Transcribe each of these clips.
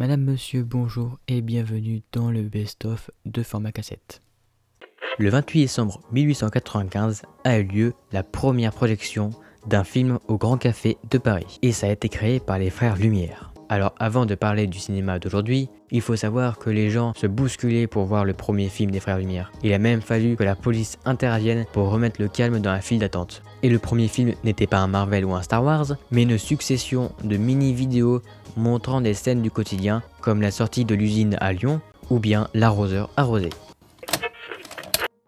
Madame, monsieur, bonjour et bienvenue dans le best-of de format cassette. Le 28 décembre 1895 a eu lieu la première projection d'un film au Grand Café de Paris et ça a été créé par les frères Lumière. Alors avant de parler du cinéma d'aujourd'hui, il faut savoir que les gens se bousculaient pour voir le premier film des Frères Lumière. Il a même fallu que la police intervienne pour remettre le calme dans la file d'attente. Et le premier film n'était pas un Marvel ou un Star Wars, mais une succession de mini-vidéos montrant des scènes du quotidien, comme la sortie de l'usine à Lyon, ou bien l'arroseur arrosé.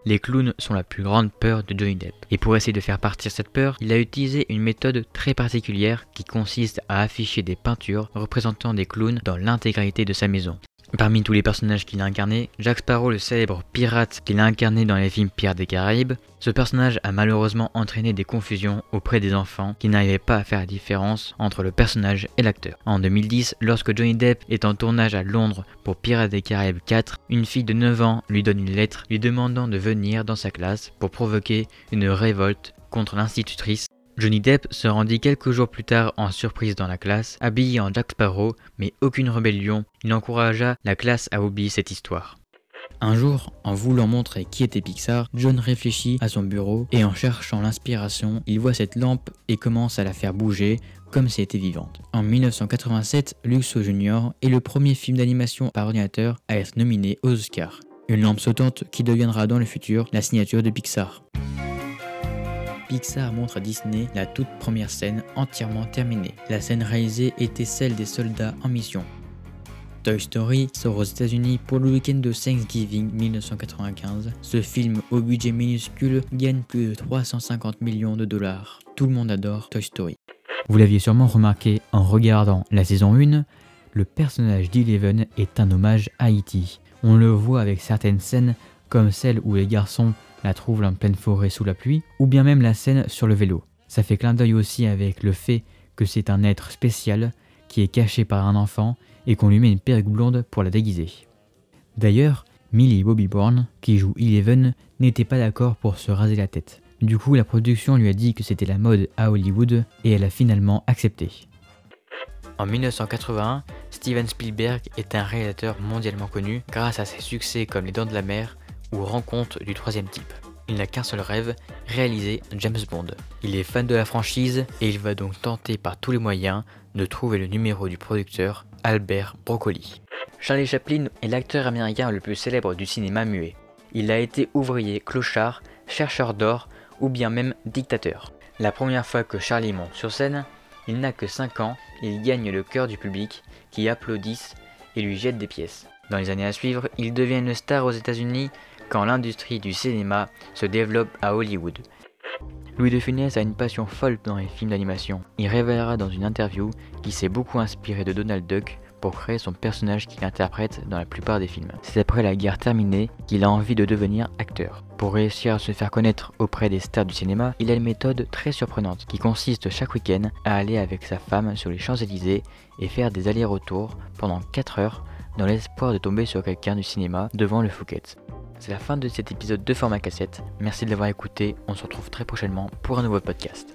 Les clowns sont la plus grande peur de Johnny Depp. Et pour essayer de faire partir cette peur, il a utilisé une méthode très particulière qui consiste à afficher des peintures représentant des clowns dans l'intégralité de sa maison. Parmi tous les personnages qu'il a incarnés, Jack Sparrow, le célèbre pirate qu'il a incarné dans les films Pirates des Caraïbes, ce personnage a malheureusement entraîné des confusions auprès des enfants qui n'arrivaient pas à faire la différence entre le personnage et l'acteur. En 2010, lorsque Johnny Depp est en tournage à Londres pour Pirates des Caraïbes 4, une fille de 9 ans lui donne une lettre lui demandant de venir dans sa classe pour provoquer une révolte contre l'institutrice Johnny Depp se rendit quelques jours plus tard en surprise dans la classe, habillé en Jack Sparrow, mais aucune rébellion, il encouragea la classe à oublier cette histoire. Un jour, en voulant montrer qui était Pixar, John réfléchit à son bureau et en cherchant l'inspiration, il voit cette lampe et commence à la faire bouger comme si elle était vivante. En 1987, Luxo Junior est le premier film d'animation par ordinateur à être nominé aux Oscars. Une lampe sautante qui deviendra dans le futur la signature de Pixar. Pixar montre à Disney la toute première scène entièrement terminée. La scène réalisée était celle des soldats en mission. Toy Story sort aux États-Unis pour le week-end de Thanksgiving 1995. Ce film au budget minuscule gagne plus de 350 millions de dollars. Tout le monde adore Toy Story. Vous l'aviez sûrement remarqué en regardant la saison 1, le personnage d'Eleven est un hommage à E.T. On le voit avec certaines scènes comme celle où les garçons la trouve en pleine forêt sous la pluie, ou bien même la scène sur le vélo. Ça fait clin d'œil aussi avec le fait que c'est un être spécial qui est caché par un enfant et qu'on lui met une perruque blonde pour la déguiser. D'ailleurs, Millie Bobby Brown, qui joue Eleven, n'était pas d'accord pour se raser la tête. Du coup, la production lui a dit que c'était la mode à Hollywood et elle a finalement accepté. En 1981, Steven Spielberg est un réalisateur mondialement connu grâce à ses succès comme Les Dents de la Mer ou rencontre du troisième type. Il n'a qu'un seul rêve, réaliser James Bond. Il est fan de la franchise et il va donc tenter par tous les moyens de trouver le numéro du producteur Albert Broccoli. Charlie Chaplin est l'acteur américain le plus célèbre du cinéma muet. Il a été ouvrier, clochard, chercheur d'or ou bien même dictateur. La première fois que Charlie monte sur scène, il n'a que 5 ans, il gagne le cœur du public qui applaudissent et lui jette des pièces. Dans les années à suivre, il devient une star aux États-Unis quand l'industrie du cinéma se développe à Hollywood. Louis de Funès a une passion folle dans les films d'animation. Il révélera dans une interview qu'il s'est beaucoup inspiré de Donald Duck pour créer son personnage qu'il interprète dans la plupart des films. C'est après la guerre terminée qu'il a envie de devenir acteur. Pour réussir à se faire connaître auprès des stars du cinéma, il a une méthode très surprenante qui consiste chaque week-end à aller avec sa femme sur les Champs-Élysées et faire des allers-retours pendant 4 heures dans l'espoir de tomber sur quelqu'un du cinéma devant le Fouquet. C'est la fin de cet épisode de format cassette. Merci de l'avoir écouté. On se retrouve très prochainement pour un nouveau podcast.